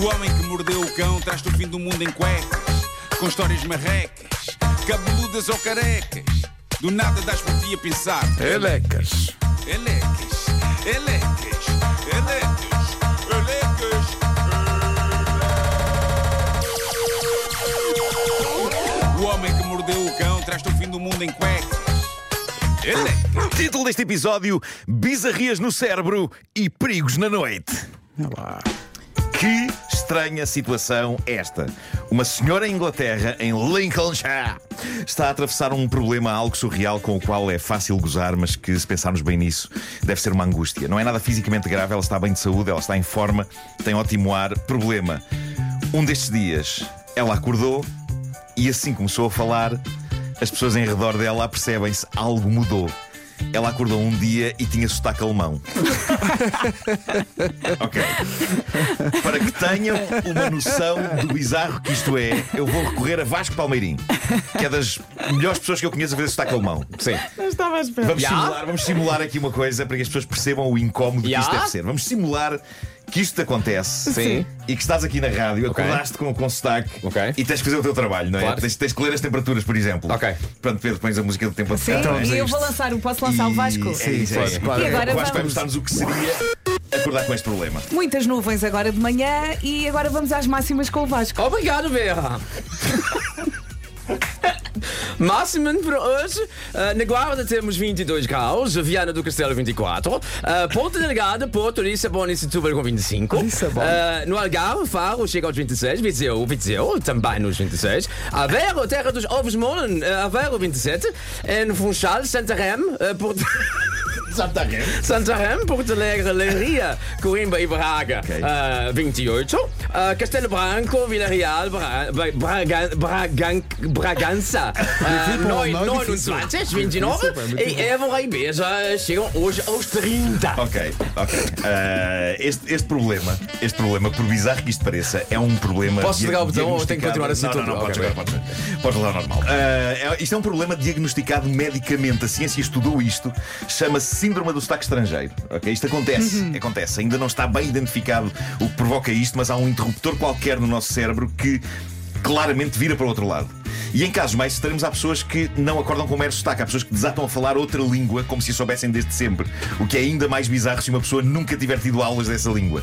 O homem que mordeu o cão traz-te o fim do mundo em cuecas, com histórias marrecas, cabeludas ou carecas. Do nada das por ti a pensar. Elecas. Elecas, elecas, elecas, elecas. O homem que mordeu o cão traz-te o fim do mundo em cuecas. Elecas. Título deste episódio: Bizarrias no cérebro e perigos na noite. Olá. Que estranha situação esta. Uma senhora em Inglaterra, em Lincolnshire, está a atravessar um problema algo surreal com o qual é fácil gozar, mas que, se pensarmos bem nisso, deve ser uma angústia. Não é nada fisicamente grave, ela está bem de saúde, ela está em forma, tem ótimo ar. Problema: um destes dias ela acordou e assim começou a falar, as pessoas em redor dela apercebem-se algo mudou. Ela acordou um dia e tinha sotaque alemão. ok. Para que tenham uma noção do bizarro que isto é, eu vou recorrer a Vasco Palmeirim, que é das melhores pessoas que eu conheço a fazer sotaque alemão. Sim. Não estava à espera. Vamos, simular, vamos simular aqui uma coisa para que as pessoas percebam o incómodo que isto deve ser. Vamos simular que isto te acontece Sim. e que estás aqui na rádio, Ok. acordaste com, com sotaque Ok. e tens que fazer o teu trabalho, não é? Claro. Tens, tens que ler as temperaturas, por exemplo. Ok. Pronto, Pedro, pões a música do tempo a Sim, é? e eu vou lançar, o posso lançar o Vasco? E- É isso, é isso. claro. E agora O Vasco vai vamos. mostrar-nos o que seria acordar com este problema. Muitas nuvens agora de manhã e agora vamos às máximas com o Vasco. Obrigado, Vera. Máxima para hoje. eh, na Guarda temos 22 graus, Viana do Castelo 24, uh, Ponta Delgada, Porto, Lissabon e Setúbal com 25. Lissabon. Eh, no Algarve, Faro chega aos 26, Viseu, Viseu também nos 26. Aveiro, Terra dos Ovos Molen, uh, Aveiro 27. En Funchal, Santarém, uh, Porto... Santarém. Santarém, Porto Alegre, Leiria, Coimbra e Braga, Ok. uh, 28. Uh, Castelo Branco, Vila Real, Bra Bra Braga Bragan Bragança, uh, Não, noi- não é difícil. 29, 29. Difícil, pá, muito E Évora e Beja chegam hoje aos 30. Ok, ok. Ah, este, este problema, este problema, por bizarro que isto pareça, é um problema. Posso ligar o botão ou tenho que continuar assim não, tudo? Não, não, podes ligar, podes, podes ligar ao normal. É- isto é um problema diagnosticado medicamente. A ciência estudou isto. Chama-se Síndrome do Sotaque Estrangeiro. Ok, Isto acontece, acontece. Ainda não está bem identificado o que provoca isto, mas há um interruptor qualquer no nosso cérebro que claramente vira para o outro lado. E em casos mais extremos, há pessoas que não acordam com mero sotaque. Há pessoas que desatam a falar outra língua como se a soubessem desde sempre. O que é ainda mais bizarro se uma pessoa nunca tiver tido aulas dessa língua.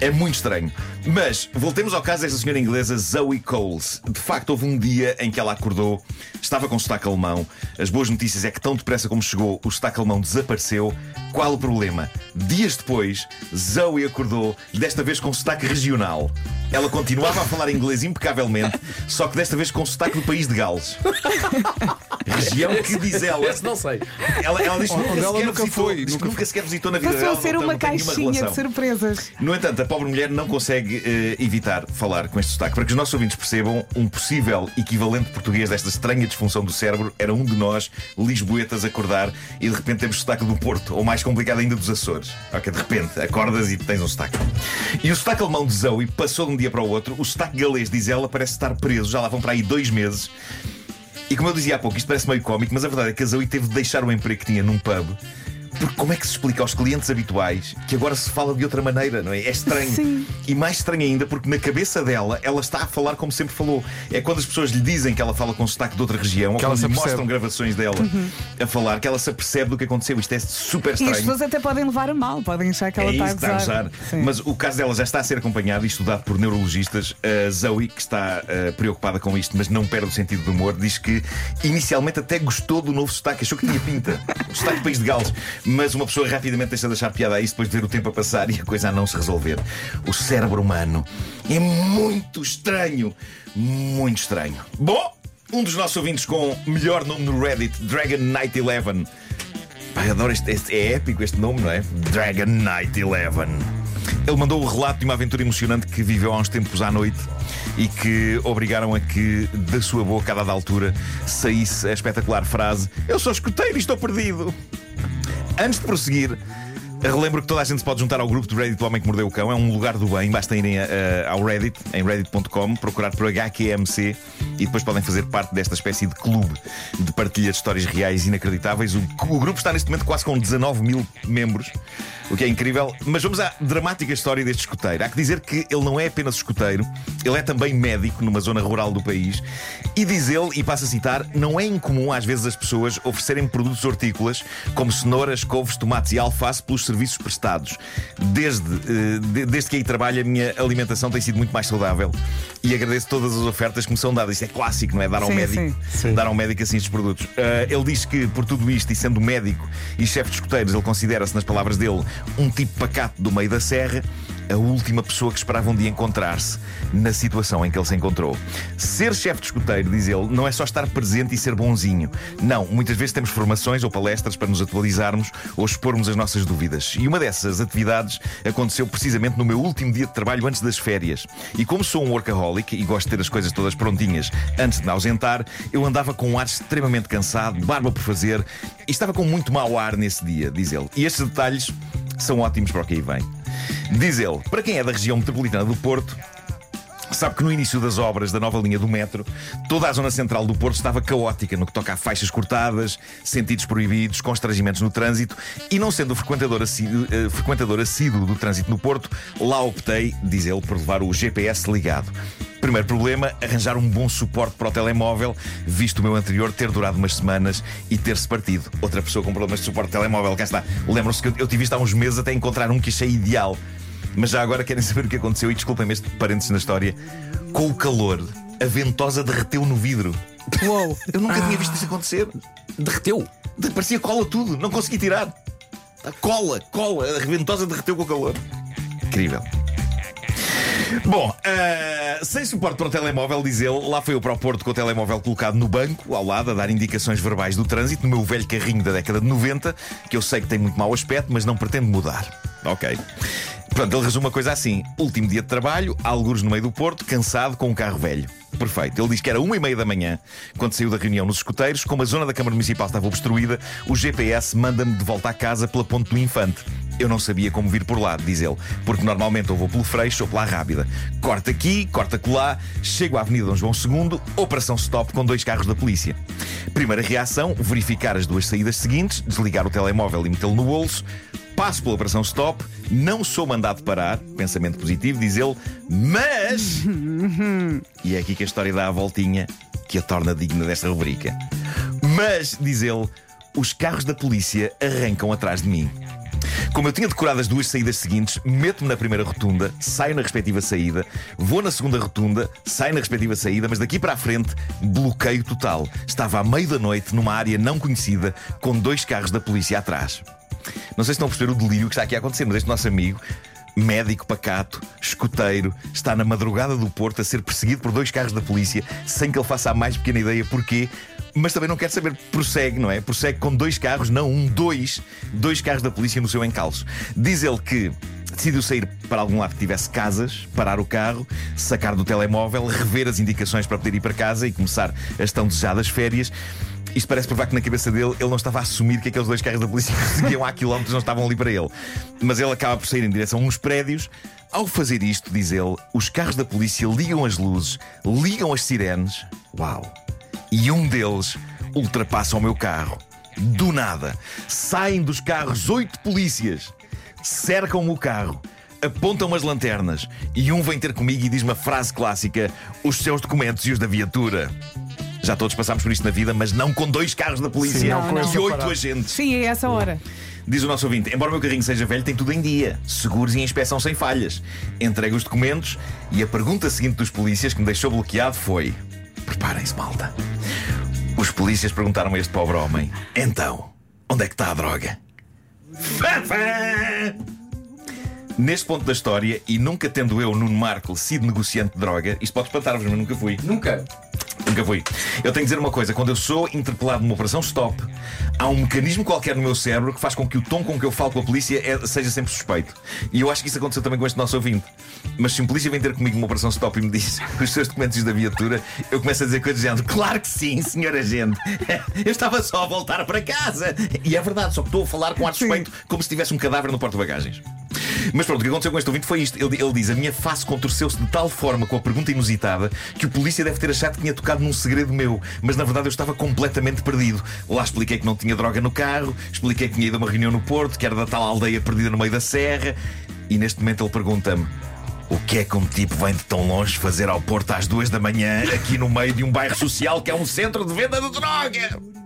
É muito estranho. Mas voltemos ao caso desta senhora inglesa Zoe Coles. De facto, houve um dia em que ela acordou, estava com sotaque alemão. As boas notícias é que, tão depressa como chegou, o sotaque alemão desapareceu. Qual o problema? Dias depois, Zoe acordou, desta vez com sotaque regional. Ela continuava a falar inglês impecavelmente, só que desta vez com sotaque do país de Gales. Região que diz ela. Esse não sei. Ela, ela diz que nunca, ela sequer nunca visitou, foi, nunca nunca sequer visitou na vida Passou dela. a ser não tem- uma não caixinha de relação. surpresas. No entanto, a pobre mulher não consegue eh, evitar falar com este sotaque. Para que os nossos ouvintes percebam, um possível equivalente português desta estranha disfunção do cérebro era um de nós, lisboetas, acordar e de repente temos sotaque do Porto, ou mais complicado ainda dos Açores. Ok, de repente acordas e tens um sotaque. E o sotaque alemão de Zoe passou de um dia para o outro. O sotaque galês, diz ela, parece estar preso. Já lá vão para aí dois meses. E como eu dizia há pouco, isto parece meio cómico, mas a verdade é que a Zoe teve de deixar o emprego que tinha num pub. Porque como é que se explica aos clientes habituais que agora se fala de outra maneira, não é? É estranho. Sim. E mais estranho ainda porque na cabeça dela ela está a falar como sempre falou. É quando as pessoas lhe dizem que ela fala com sotaque de outra região ou Que ela quando se lhe mostram gravações dela a falar que ela se apercebe do que aconteceu. Isto é super E as estranho. pessoas até podem levar a mal, podem achar que ela É está isso a que está a usar. Sim. Mas o caso dela já está a ser acompanhado e estudado por neurologistas. A Zoe, que está eh, preocupada com isto, mas não perde o sentido do humor, diz que inicialmente até gostou do novo sotaque, achou que tinha pinta. O sotaque do país de Gales. Mas uma pessoa rapidamente deixa de achar piada a isso depois de ver o tempo a passar e a coisa a não se resolver. O cérebro humano é muito estranho. Muito estranho. Bom, um dos nossos ouvintes com melhor nome no Reddit, Dragon Knight 11. Pai, adoro este, este- É épico este nome, não é? Dragon Knight 11. Ele mandou o relato de uma aventura emocionante que viveu há uns tempos à noite e que obrigaram a que da sua boca, a dada altura, saísse a espetacular frase: Eu sou escoteiro e estou perdido. Antes de prosseguir, Relembro que toda a gente se pode juntar ao grupo do Reddit do Homem que Mordeu o Cão. É um lugar do bem. Basta irem uh, ao Reddit, em reddit.com, procurar por HQMC e depois podem fazer parte desta espécie de clube de partilha de histórias reais inacreditáveis. O, o grupo está neste momento quase com 19 mil membros, o que é incrível. Mas vamos à dramática história deste escoteiro. Há que dizer que ele não é apenas escoteiro, ele é também médico numa zona rural do país. E diz ele, e passo a citar, não é incomum às vezes as pessoas oferecerem produtos hortícolas como cenouras, couves, tomates e alface pelos serviços prestados. Desde, uh, de, desde que aí trabalho, a minha alimentação tem sido muito mais saudável e agradeço todas as ofertas que me são dadas. Isso é clássico, não é? Dar ao Sim, médico, sim. dar ao médico assim estes produtos. Uh, ele diz que, por tudo isto, e sendo médico e chefe de escoteiros, ele considera-se, nas palavras dele, um tipo pacato do meio da serra a última pessoa que esperava um dia encontrar-se na situação em que ele se encontrou. Ser chefe de escoteiro, diz ele, não é só estar presente e ser bonzinho. Não, muitas vezes temos formações ou palestras para nos atualizarmos ou expormos as nossas dúvidas. E uma dessas atividades aconteceu precisamente no meu último dia de trabalho antes das férias. E como sou um workaholic e gosto de ter as coisas todas prontinhas antes de me ausentar, eu andava com um ar extremamente cansado, barba por fazer e estava com muito mau ar nesse dia, diz ele. E estes detalhes são ótimos para o que aí vem. Diz ele, para quem é da região metropolitana do Porto, Sabe que no início das obras da nova linha do metro, toda a zona central do Porto estava caótica no que toca a faixas cortadas, sentidos proibidos, constrangimentos no trânsito e, não sendo frequentador assíduo, eh, frequentador assíduo do trânsito no Porto, lá optei, diz ele, por levar o GPS ligado. Primeiro problema, arranjar um bom suporte para o telemóvel, visto o meu anterior ter durado umas semanas e ter-se partido. Outra pessoa com problemas de suporte de telemóvel, cá está. Lembram-se que eu tive isto há uns meses até encontrar um que achei ideal. Mas já agora querem saber o que aconteceu e desculpem-me este parênteses na história. Com o calor, a ventosa derreteu no vidro. Uou. Eu nunca tinha visto isso acontecer. Derreteu. De- Parecia cola tudo, não consegui tirar. A cola, cola, a ventosa derreteu com o calor. Incrível. Bom, ah, sem suporte para o telemóvel, diz ele, lá foi eu para o Porto com o telemóvel colocado no banco, ao lado, a dar indicações verbais do trânsito, no meu velho carrinho da década de 90, que eu sei que tem muito mau aspecto, mas não pretendo mudar. Ok. Pronto, ele resume uma coisa assim: último dia de trabalho, algures no meio do Porto, cansado com um carro velho. Perfeito. Ele diz que era uma e meia da manhã, quando saiu da reunião nos escuteiros, como a zona da Câmara Municipal estava obstruída, o GPS manda-me de volta à casa pela Ponte do Infante. Eu não sabia como vir por lá, diz ele, porque normalmente ou vou pelo Freixo ou pela Rábida. Corta aqui, corta colar, chego à Avenida Dom João II, operação stop com dois carros da polícia. Primeira reação, verificar as duas saídas seguintes, desligar o telemóvel e metê-lo no bolso. Passo pela operação stop, não sou mandado parar, pensamento positivo, diz ele, mas. E é aqui que a história dá a voltinha que a torna digna desta rubrica. Mas, diz ele, os carros da polícia arrancam atrás de mim. Como eu tinha decorado as duas saídas seguintes, meto-me na primeira rotunda, saio na respectiva saída, vou na segunda rotunda, saio na respectiva saída, mas daqui para a frente, bloqueio total. Estava à meio da noite, numa área não conhecida, com dois carros da polícia atrás. Não sei se estão a perceber o delírio que está aqui a acontecer, mas este nosso amigo, médico pacato, escoteiro, está na madrugada do Porto a ser perseguido por dois carros da polícia sem que ele faça a mais pequena ideia porquê. Mas também não quer saber, prossegue, não é? Prossegue com dois carros, não um, dois, dois carros da polícia no seu encalço. Diz ele que decidiu sair para algum lado que tivesse casas, parar o carro, sacar do telemóvel, rever as indicações para poder ir para casa e começar as tão desejadas férias. Isto parece provar que na cabeça dele ele não estava a assumir que aqueles dois carros da polícia que seguiam há quilómetros não estavam ali para ele. Mas ele acaba por sair em direção a uns prédios. Ao fazer isto, diz ele, os carros da polícia ligam as luzes, ligam as sirenes. Uau! E um deles ultrapassa o meu carro. Do nada, saem dos carros oito polícias, cercam-me o carro, apontam as lanternas e um vem ter comigo e diz-me a frase clássica: os seus documentos e os da viatura. Já todos passámos por isto na vida, mas não com dois carros da polícia Sim, não, com e esse oito agentes. Sim, é essa hora. Diz o nosso ouvinte: embora o meu carrinho seja velho, tem tudo em dia, seguros e inspeção sem falhas. Entrega os documentos e a pergunta seguinte dos polícias que me deixou bloqueado foi: preparem-se, malta. Os polícias perguntaram a este pobre homem: então, onde é que está a droga? Neste ponto da história, e nunca tendo eu, Nuno Marco, sido negociante de droga, isto pode espantar-vos, mas nunca fui. Nunca. Nunca fui. Eu tenho que dizer uma coisa: quando eu sou interpelado numa operação stop, há um mecanismo qualquer no meu cérebro que faz com que o tom com que eu falo com a polícia é- seja sempre suspeito. E eu acho que isso aconteceu também com este nosso ouvinte. Mas se um polícia vem ter comigo numa operação stop e me diz os seus documentos da viatura, eu começo a dizer coisas dizendo: Claro que sim, senhor agente. Eu estava só a voltar para casa. E é verdade, só que estou a falar com ar suspeito, como se tivesse um cadáver no porta-bagagens. Mas pronto, o que aconteceu com este ouvinte foi isto. Ele, ele diz: A minha face contorceu-se de tal forma com a pergunta inusitada que o polícia deve ter achado que tinha tocado num segredo meu. Mas na verdade eu estava completamente perdido. Lá expliquei que não tinha droga no carro, expliquei que tinha ido a uma reunião no Porto, que era da tal aldeia perdida no meio da serra. E neste momento ele pergunta-me: O que é que um tipo vem de tão longe fazer ao Porto às duas da manhã, aqui no meio de um bairro social que é um centro de venda de droga?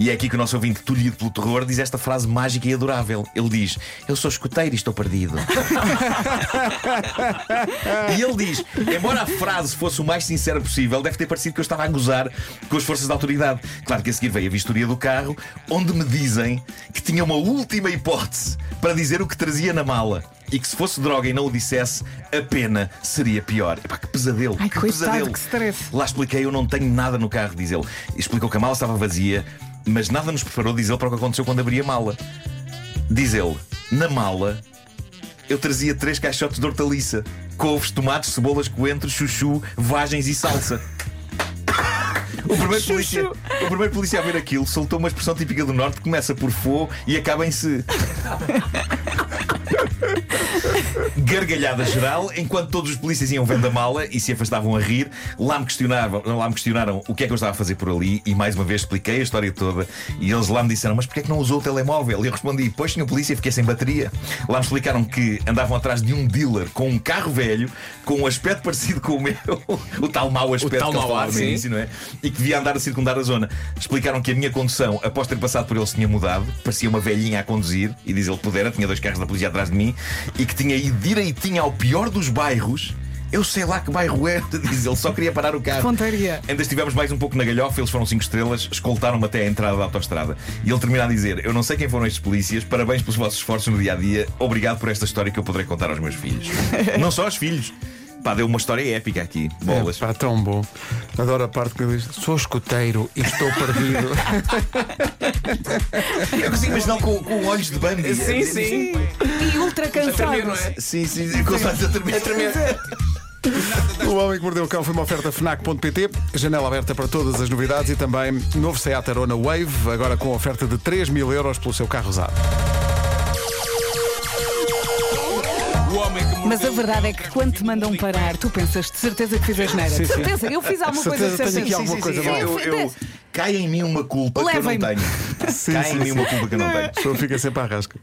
E é aqui que o nosso ouvinte, tolhido pelo terror, diz esta frase mágica e adorável. Ele diz: Eu sou escoteiro e estou perdido. e ele diz: Embora a frase fosse o mais sincera possível, deve ter parecido que eu estava a gozar com as forças da autoridade. Claro que a seguir veio a vistoria do carro, onde me dizem que tinha uma última hipótese para dizer o que trazia na mala. E que se fosse droga e não o dissesse, a pena seria pior. Epá, que pesadelo! Ai, que coitado, pesadelo! que stress. Lá expliquei, eu não tenho nada no carro, diz ele. Explicou que a mala estava vazia, mas nada nos preparou, diz ele, para o que aconteceu quando abri a mala. Diz ele, na mala eu trazia três caixotes de hortaliça: couves, tomates, cebolas, coentros, chuchu, vagens e salsa. O primeiro, polícia, o primeiro polícia a ver aquilo soltou uma expressão típica do norte que começa por fô e acaba em se. Gargalhada geral, enquanto todos os polícias iam vendo a mala e se afastavam a rir, lá me, questionavam, lá me questionaram o que é que eu estava a fazer por ali e mais uma vez expliquei a história toda e eles lá me disseram: Mas porquê é que não usou o telemóvel? E eu respondi: Pois, senhor polícia, fiquei sem bateria. Lá me explicaram que andavam atrás de um dealer com um carro velho, com um aspecto parecido com o meu, o tal mau aspecto tal que ar, falaram no sim. início, não é? E que devia andar a circundar a zona. Explicaram que a minha condução, após ter passado por eles, tinha mudado, parecia uma velhinha a conduzir, e diz ele pudera, tinha dois carros da polícia atrás de mim, e que tinha ido direitinho ao pior dos bairros. Eu sei lá que bairro é, diz ele, só queria parar o carro. Pontaria. Ainda estivemos mais um pouco na galhofa, eles foram cinco estrelas, escoltaram-me até a entrada da autostrada. E ele termina a dizer: Eu não sei quem foram estes polícias, parabéns pelos vossos esforços no dia a dia, obrigado por esta história que eu poderei contar aos meus filhos. não só aos filhos. Pá, deu uma história épica aqui. Bolas. É, pá, tão bom. Adoro a parte que ele diz: Sou escoteiro e estou perdido. Eu consigo imaginar com, com olhos de Bambi. Sim, sim. E ultra cansado. é? Sim, sim, com os olhos a tremer. o Homem que Mordeu o Cão foi uma oferta FNAC.pt, janela aberta para todas as novidades e também novo Seat Arona Wave, agora com oferta de 3 mil euros pelo seu carro usado. Mas a verdade é que quando te mandam parar, tu pensas de certeza que fiz asneira. De certeza, eu fiz alguma Certeza coisa tenho aqui certa. alguma coisa mal. Eu, eu, cai em mim uma culpa que eu não tenho. Sim, cai sim, em mim sim. uma culpa que eu não tenho. A pessoa fica sempre à rasca.